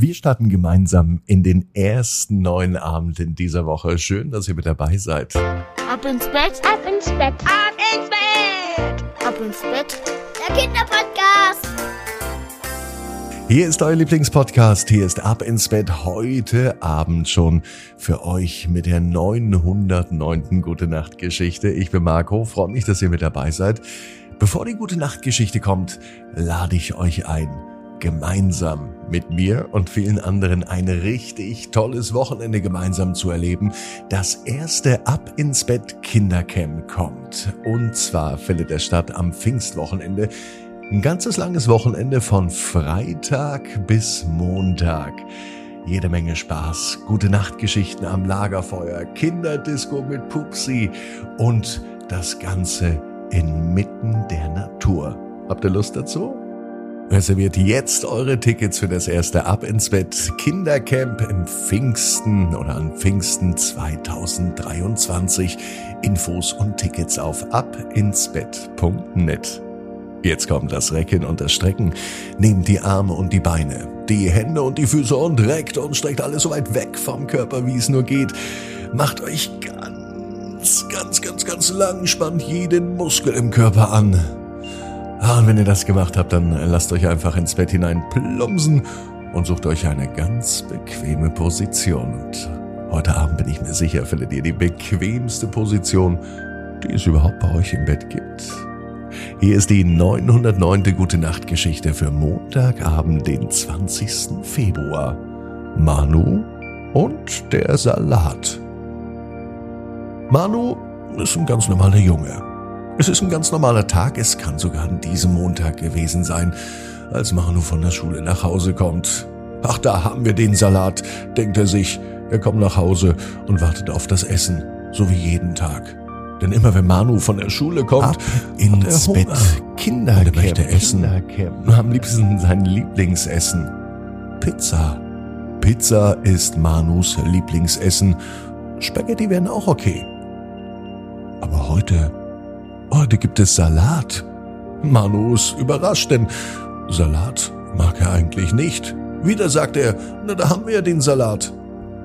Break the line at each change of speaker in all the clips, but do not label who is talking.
Wir starten gemeinsam in den ersten neuen Abend in dieser Woche. Schön, dass ihr mit dabei seid.
Ab ins Bett, ab ins Bett, ab ins Bett, ab ins Bett. Der Kinderpodcast.
Hier ist euer Lieblingspodcast. Hier ist Ab ins Bett heute Abend schon für euch mit der 909. Gute Nacht Geschichte. Ich bin Marco, freue mich, dass ihr mit dabei seid. Bevor die Gute Nacht Geschichte kommt, lade ich euch ein gemeinsam mit mir und vielen anderen ein richtig tolles Wochenende gemeinsam zu erleben. Das erste Ab ins Bett Kindercamp kommt. Und zwar findet es statt am Pfingstwochenende. Ein ganzes langes Wochenende von Freitag bis Montag. Jede Menge Spaß, gute Nachtgeschichten am Lagerfeuer, Kinderdisco mit Pupsi und das Ganze inmitten der Natur. Habt ihr Lust dazu? Reserviert jetzt eure Tickets für das erste Ab ins Bett Kindercamp im Pfingsten oder an Pfingsten 2023. Infos und Tickets auf abinsbett.net. Jetzt kommt das Recken und das Strecken. Nehmt die Arme und die Beine, die Hände und die Füße und reckt und streckt alles so weit weg vom Körper, wie es nur geht. Macht euch ganz, ganz, ganz, ganz lang, spannt jeden Muskel im Körper an. Ah, und wenn ihr das gemacht habt, dann lasst euch einfach ins Bett hinein plumpsen und sucht euch eine ganz bequeme Position. Und heute Abend bin ich mir sicher, findet ihr die bequemste Position, die es überhaupt bei euch im Bett gibt. Hier ist die 909. Gute Nacht Geschichte für Montagabend, den 20. Februar. Manu und der Salat. Manu ist ein ganz normaler Junge. Es ist ein ganz normaler Tag, es kann sogar an diesem Montag gewesen sein, als Manu von der Schule nach Hause kommt. Ach, da haben wir den Salat, denkt er sich. Er kommt nach Hause und wartet auf das Essen, so wie jeden Tag. Denn immer wenn Manu von der Schule kommt,
Ab ins
hat er
Bett. Kindercamp.
Er möchte essen.
Kindercamp.
Am liebsten sein Lieblingsessen. Pizza. Pizza ist Manus Lieblingsessen. Spaghetti wären auch okay. Aber heute, heute gibt es Salat. Manu ist überrascht, denn Salat mag er eigentlich nicht. Wieder sagt er, na da haben wir ja den Salat.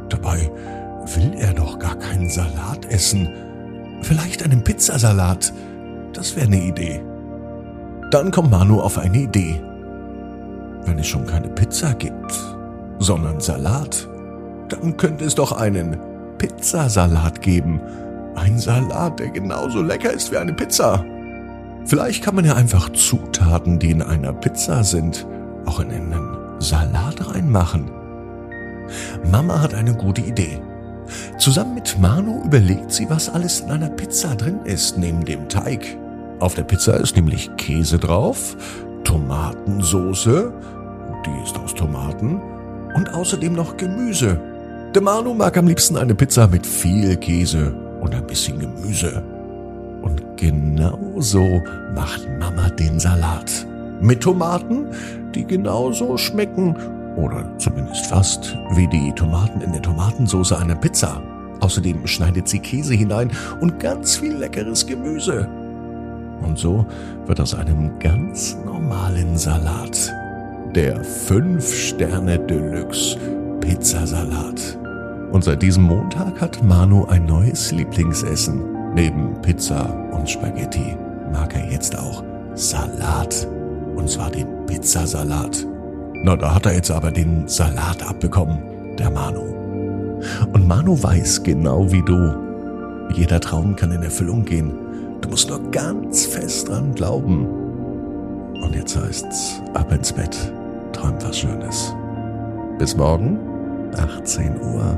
Dabei will er doch gar keinen Salat essen. Vielleicht einen Pizzasalat. Das wäre eine Idee. Dann kommt Manu auf eine Idee. Wenn es schon keine Pizza gibt, sondern Salat, dann könnte es doch einen Pizzasalat geben. Ein Salat, der genauso lecker ist wie eine Pizza. Vielleicht kann man ja einfach Zutaten, die in einer Pizza sind, auch in einen Salat reinmachen. Mama hat eine gute Idee. Zusammen mit Manu überlegt sie, was alles in einer Pizza drin ist, neben dem Teig. Auf der Pizza ist nämlich Käse drauf, Tomatensoße, die ist aus Tomaten, und außerdem noch Gemüse. Der Manu mag am liebsten eine Pizza mit viel Käse und ein bisschen Gemüse. Und genau so macht Mama den Salat. Mit Tomaten, die genauso schmecken oder zumindest fast wie die Tomaten in der Tomatensauce einer Pizza. Außerdem schneidet sie Käse hinein und ganz viel leckeres Gemüse. Und so wird aus einem ganz normalen Salat der 5-Sterne Deluxe Pizzasalat. Und seit diesem Montag hat Manu ein neues Lieblingsessen. Neben Pizza und Spaghetti mag er jetzt auch Salat. Und zwar den Pizzasalat. Na, da hat er jetzt aber den Salat abbekommen, der Manu. Und Manu weiß genau wie du, jeder Traum kann in Erfüllung gehen. Du musst nur ganz fest dran glauben. Und jetzt heißt's, ab ins Bett, träum was Schönes. Bis morgen, 18 Uhr,